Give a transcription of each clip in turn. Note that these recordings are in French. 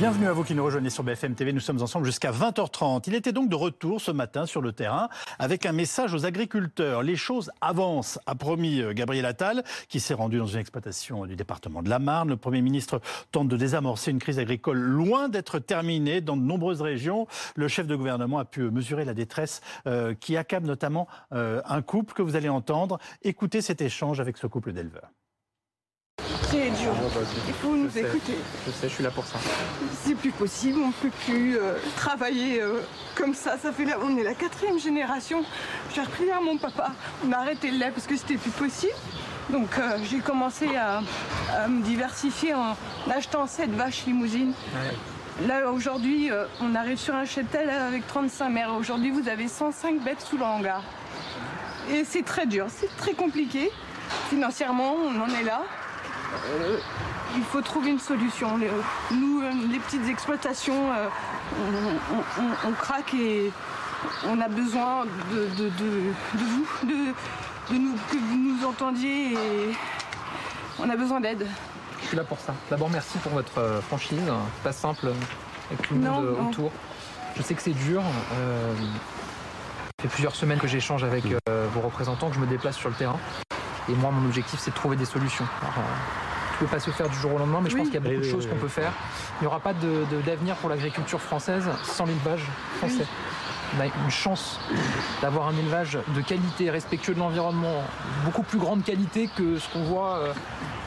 Bienvenue à vous qui nous rejoignez sur BFM TV. Nous sommes ensemble jusqu'à 20h30. Il était donc de retour ce matin sur le terrain avec un message aux agriculteurs. Les choses avancent, a promis euh, Gabriel Attal, qui s'est rendu dans une exploitation du département de la Marne. Le Premier ministre tente de désamorcer une crise agricole loin d'être terminée dans de nombreuses régions. Le chef de gouvernement a pu mesurer la détresse euh, qui accable notamment euh, un couple que vous allez entendre. Écoutez cet échange avec ce couple d'éleveurs. C'est dur. Il faut nous écouter. Je sais, je suis là pour ça. C'est plus possible, on ne peut plus euh, travailler euh, comme ça. Ça fait on est la quatrième génération. J'ai repris à mon papa. On a arrêté le lait parce que c'était plus possible. Donc euh, j'ai commencé à, me diversifier en achetant cette vaches limousines. Là aujourd'hui, on arrive sur un cheptel avec 35 mères. Aujourd'hui, vous avez 105 bêtes sous le hangar. Et c'est très dur, c'est très compliqué. Financièrement, on en est là. Euh, il faut trouver une solution. nous, euh, les petites exploitations, euh, on, craque et on a besoin de, vous, de, nous, que vous nous entendiez et on a besoin d'aide. Je suis là pour ça. D'abord, merci pour votre franchise. C'est pas simple avec tout le monde autour. Je sais que c'est dur. ça fait plusieurs semaines que j'échange avec vos représentants, que je me déplace sur le terrain. Et moi, mon objectif, c'est de trouver des solutions. Alors, euh, peut pas se faire du jour au lendemain, mais je pense qu'il y a beaucoup de choses qu'on peut faire. Il n'y aura pas d'avenir pour l'agriculture française sans l'élevage français. On a une chance d'avoir un élevage de qualité, respectueux de l'environnement, beaucoup plus grande qualité que ce qu'on voit euh,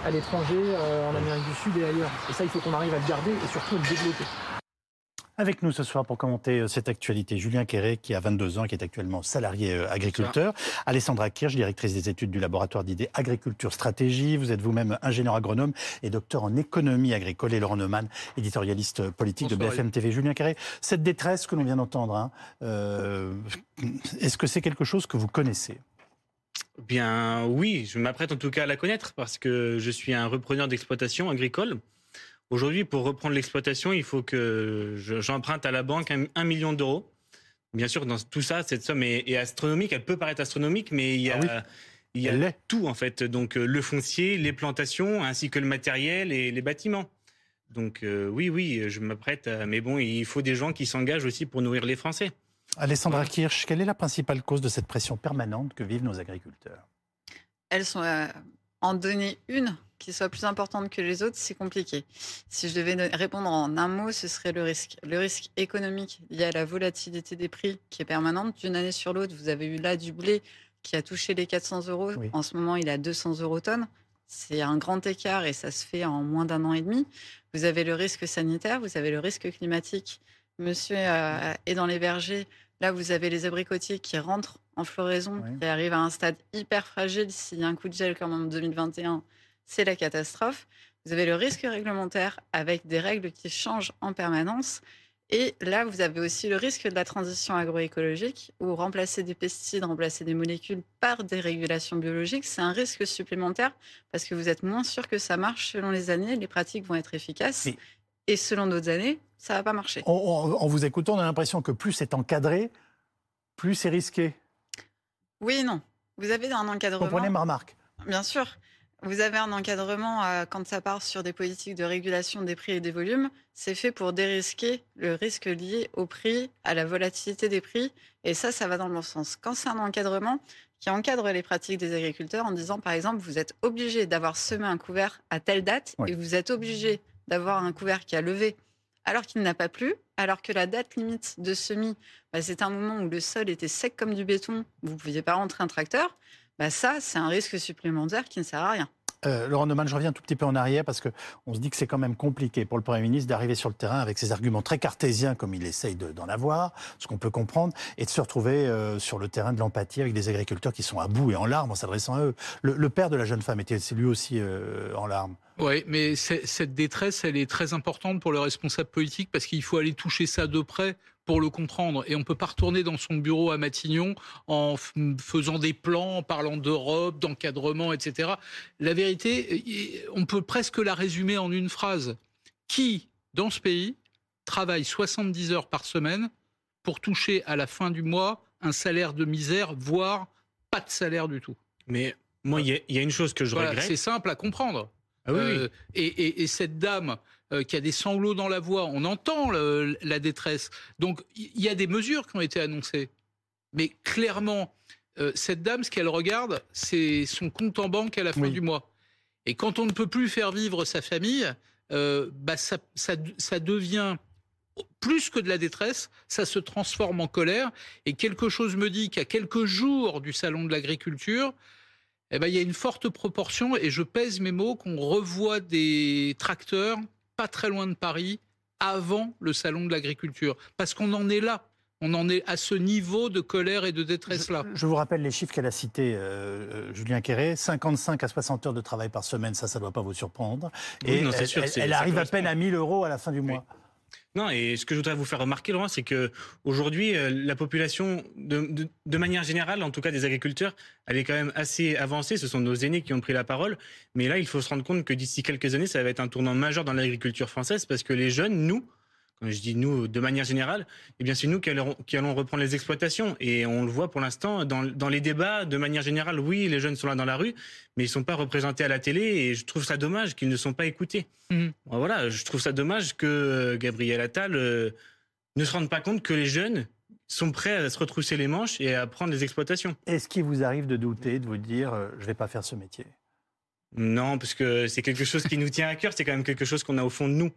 à l'étranger, euh, en Amérique du Sud et ailleurs. Et ça, il faut qu'on arrive à le garder et surtout à le développer. Avec nous ce soir pour commenter euh, cette actualité, Julien Quéré, qui a 22 ans, qui est actuellement salarié euh, agriculteur. Alessandra Kirsch, directrice des études du laboratoire d'idées Agriculture Stratégie. Vous êtes vous-même ingénieur agronome et docteur en économie agricole. Et Laurent Neumann, éditorialiste politique de BFM TV. Julien Quéré, cette détresse que l'on vient d'entendre, hein, euh, est-ce que c'est quelque chose que vous connaissez? Bien oui, je m'apprête en tout cas à la connaître parce que je suis un repreneur d'exploitation agricole. Aujourd'hui, pour reprendre l'exploitation, il faut que j'emprunte à la banque un, million d'euros. Bien sûr, dans tout ça, cette somme est, astronomique. Elle peut paraître astronomique, mais il y a, ah il y a tout en fait. Donc euh, le foncier, les plantations, ainsi que le matériel et les bâtiments. Donc euh, oui, oui, je m'apprête. Mais bon, il faut des gens qui s'engagent aussi pour nourrir les Français. Alessandra Kirsch, quelle est la principale cause de cette pression permanente que vivent nos agriculteurs? Elles sont euh, en donner une qui soit plus importante que les autres, c'est compliqué. Si je devais répondre en un mot, ce serait le risque. Le risque économique lié à la volatilité des prix qui est permanente d'une année sur l'autre. Vous avez eu là du blé qui a touché les 400 euros. En ce moment, il a 200 euros tonnes. C'est un grand écart et ça se fait en moins d'un an et demi. Vous avez le risque sanitaire, vous avez le risque climatique. Monsieur euh, est dans les vergers. Là, vous avez les abricotiers qui rentrent en floraison, qui arrivent à un stade hyper fragile. S'il y a un coup de gel comme en 2021, c'est la catastrophe. Vous avez le risque réglementaire avec des règles qui changent en permanence. Et là, vous avez aussi le risque de la transition agroécologique, où remplacer des pesticides, remplacer des molécules par des régulations biologiques, c'est un risque supplémentaire parce que vous êtes moins sûr que ça marche selon les années, les pratiques vont être efficaces. Et selon d'autres années, ça va pas marcher. En, vous écoutant, on a l'impression que plus c'est encadré, plus c'est risqué. Oui et non. Vous avez un encadrement. Comprenez ma remarque. Bien sûr. Vous avez un encadrement euh, quand ça part sur des politiques de régulation des prix et des volumes. C'est fait pour dérisquer le risque lié au prix, à la volatilité des prix. Et ça, ça va dans le bon sens. Quand c'est un encadrement qui encadre les pratiques des agriculteurs en disant, par exemple, vous êtes obligé d'avoir semé un couvert à telle date et vous êtes obligé d'avoir un couvert qui a levé alors qu'il n'a pas plu, alors que la date limite de semis, bah, c'est un moment où le sol était sec comme du béton, vous ne pouviez pas rentrer un tracteur. Bah, ça, c'est un risque supplémentaire qui ne sert à rien. Euh, Laurent Neumann, je reviens un tout petit peu en arrière parce qu'on se dit que c'est quand même compliqué pour le Premier ministre d'arriver sur le terrain avec ses arguments très cartésiens comme il essaye d'en avoir, ce qu'on peut comprendre, et de se retrouver euh, sur le terrain de l'empathie avec des agriculteurs qui sont à bout et en larmes en s'adressant à eux. Le, père de la jeune femme était lui aussi euh, en larmes? Oui, mais cette détresse, elle est très importante pour le responsable politique parce qu'il faut aller toucher ça de près pour le comprendre. Et on ne peut pas retourner dans son bureau à Matignon en faisant des plans, en parlant d'Europe, d'encadrement, etc. La vérité, on peut presque la résumer en une phrase. Qui, dans ce pays, travaille 70 heures par semaine pour toucher à la fin du mois un salaire de misère, voire pas de salaire du tout? Mais moi, il y, a une chose que je regrette. C'est simple à comprendre. Ah oui, euh, et, et, cette dame euh, qu'il y a des sanglots dans la voix. On entend la détresse. Donc il y a des mesures qui ont été annoncées. Mais clairement, euh, cette dame, ce qu'elle regarde, c'est son compte en banque à la fin du mois. Et quand on ne peut plus faire vivre sa famille, euh, bah ça, ça, devient plus que de la détresse, ça se transforme en colère. Et quelque chose me dit qu'à quelques jours du salon de l'agriculture, eh ben, il y a une forte proportion, et je pèse mes mots, qu'on revoit des tracteurs pas très loin de Paris avant le salon de l'agriculture. Parce qu'on en est là. On en est à ce niveau de colère et de détresse-là. Je, vous rappelle les chiffres qu'elle a cités, euh, euh, Julien Quéré. 55 à 60 heures de travail par semaine, ça, ça ne doit pas vous surprendre. et elle, arrive à peine à 1000 euros à la fin du mois. Non, et ce que je voudrais vous faire remarquer, Laurent, c'est que aujourd'hui, euh, la population, de, de, manière générale, en tout cas des agriculteurs, elle est quand même assez avancée. Ce sont nos aînés qui ont pris la parole. Mais là, il faut se rendre compte que d'ici quelques années, ça va être un tournant majeur dans l'agriculture française parce que les jeunes, nous, quand je dis nous de manière générale, eh bien c'est nous qui allons, qui allons, reprendre les exploitations. Et on le voit pour l'instant dans, dans, les débats, de manière générale, oui, les jeunes sont là dans la rue, mais ils sont pas représentés à la télé. Et je trouve ça dommage qu'ils ne sont pas écoutés. Mmh. Voilà, je trouve ça dommage que euh, Gabriel Attal euh, ne se rende pas compte que les jeunes sont prêts à se retrousser les manches et à prendre les exploitations. Est-ce qu'il vous arrive de douter, de vous dire, euh, je vais pas faire ce métier? Non, parce que c'est quelque chose qui nous tient à cœur. C'est quand même quelque chose qu'on a au fond de nous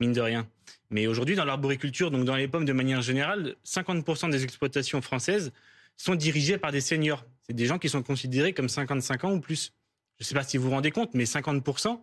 mine de rien. Mais aujourd'hui, dans l'arboriculture, donc dans les pommes de manière générale, 50% des exploitations françaises sont dirigées par des seniors. C'est des gens qui sont considérés comme 55 ans ou plus. Je ne sais pas si vous vous rendez compte, mais 50%,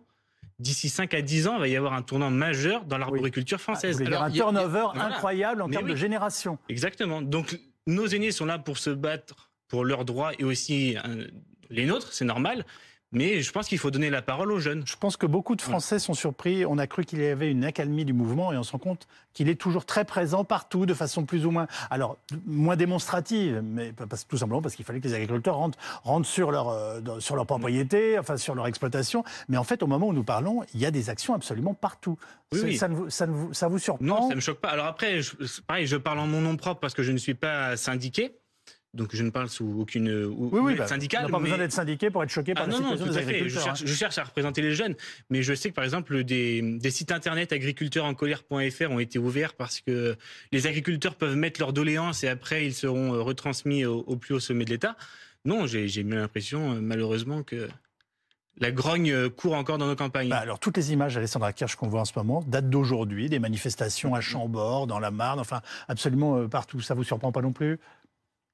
d'ici 5 à 10 ans, il va y avoir un tournant majeur dans l'arboriculture française. Ah, un turnover incroyable en termes de génération. Exactement. Donc nos aînés sont là pour se battre pour leurs droits et aussi euh, les nôtres, c'est normal. Mais je pense qu'il faut donner la parole aux jeunes. Je pense que beaucoup de Français sont surpris. On a cru qu'il y avait une accalmie du mouvement et on se rend compte qu'il est toujours très présent partout, de façon plus ou moins, alors moins démonstrative, mais parce, tout simplement parce qu'il fallait que les agriculteurs rentrent, rentrent sur leur euh, sur leur propriété, enfin sur leur exploitation. Mais en fait, au moment où nous parlons, il y a des actions absolument partout. Oui, Ça, vous, ça, vous, ça vous surprend Non, ça me choque pas. Alors après, pareil, je parle en mon nom propre parce que je ne suis pas syndiqué. Donc je ne parle sous aucune oui, oui, bah, syndicale. On n'a pas besoin d'être syndiqué pour être choqué par ah, la situation des agriculteurs. Je, hein. je, cherche, à représenter les jeunes, mais je sais que par exemple des, des sites internet agriculteurencolère.fr ont été ouverts parce que les agriculteurs peuvent mettre leurs doléances et après ils seront euh, retransmis au, plus haut sommet de l'État. Non, j'ai eu l'impression euh, malheureusement que la grogne euh, court encore dans nos campagnes. Bah, alors, toutes les images d'Alessandra Kirch qu'on voit en ce moment datent d'aujourd'hui, des manifestations à Chambord, dans la Marne, enfin, absolument partout. Ça vous surprend pas non plus?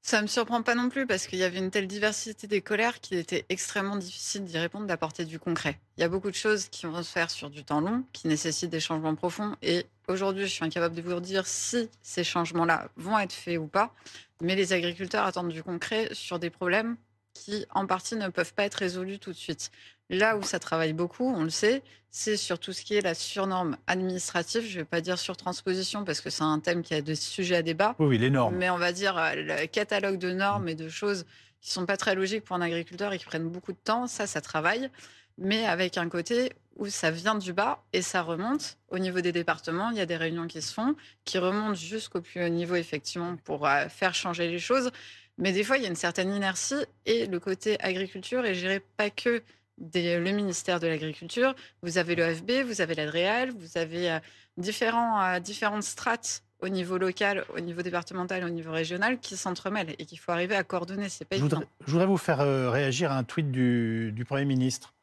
Ça me surprend pas non plus parce qu'il y avait une telle diversité des colères qu'il était extrêmement difficile d'y répondre, d'apporter du concret. Il y a beaucoup de choses qui vont se faire sur du temps long, qui nécessitent des changements profonds. Et aujourd'hui, je suis incapable de vous dire si ces changements-là vont être faits ou pas. Mais les agriculteurs attendent du concret sur des problèmes qui, en partie, ne peuvent pas être résolus tout de suite. Là où ça travaille beaucoup, on le sait, c'est sur tout ce qui est la surnorme administrative. Je ne vais pas dire surtransposition parce que c'est un thème qui a des sujets à débat. Oui, les normes. Mais on va dire euh, le catalogue de normes et de choses qui sont pas très logiques pour un agriculteur et qui prennent beaucoup de temps. Ça, ça travaille. Mais avec un côté où ça vient du bas et ça remonte au niveau des départements. Il y a des réunions qui se font, qui remontent jusqu'au plus haut niveau, effectivement, pour euh, faire changer les choses. Mais des fois, il y a une certaine inertie et le côté agriculture est géré pas que le ministère de l'Agriculture, vous avez l'OFB, vous avez l'ADREAL, vous avez euh, différents, euh, différentes strates au niveau local, au niveau départemental, au niveau régional qui s'entremêlent et qu'il faut arriver à coordonner. C'est pas je, voudrais, je voudrais vous faire euh, réagir à un tweet du, du Premier ministre.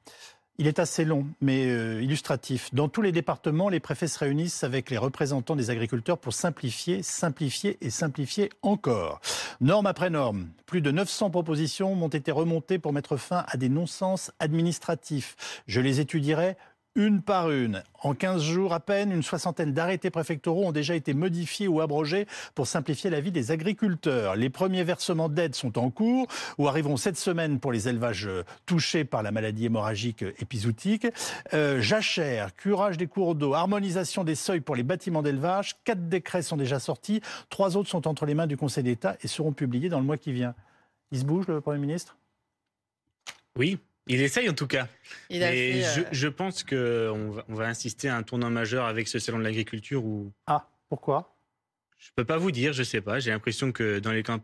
Il est assez long, mais euh, illustratif. Dans tous les départements, les préfets se réunissent avec les représentants des agriculteurs pour simplifier, simplifier et simplifier encore. Norme après norme, plus de 900 propositions m'ont été remontées pour mettre fin à des non-sens administratifs. Je les étudierai une par une. En 15 jours à peine, une soixantaine d'arrêtés préfectoraux ont déjà été modifiés ou abrogés pour simplifier la vie des agriculteurs. Les premiers versements d'aide sont en cours ou arriveront cette semaine pour les élevages touchés par la maladie hémorragique épizootique. Euh, jachère, curage des cours d'eau, harmonisation des seuils pour les bâtiments d'élevage. Quatre décrets sont déjà sortis. Trois autres sont entre les mains du Conseil d'État et seront publiés dans le mois qui vient. Il se bouge, le Premier ministre? Oui, il essaye en tout cas. Et euh, je, pense qu'on va, on va insister à un tournant majeur avec ce salon de l'agriculture où. Ah, pourquoi? Je peux pas vous dire, je sais pas. J'ai l'impression que dans les campagnes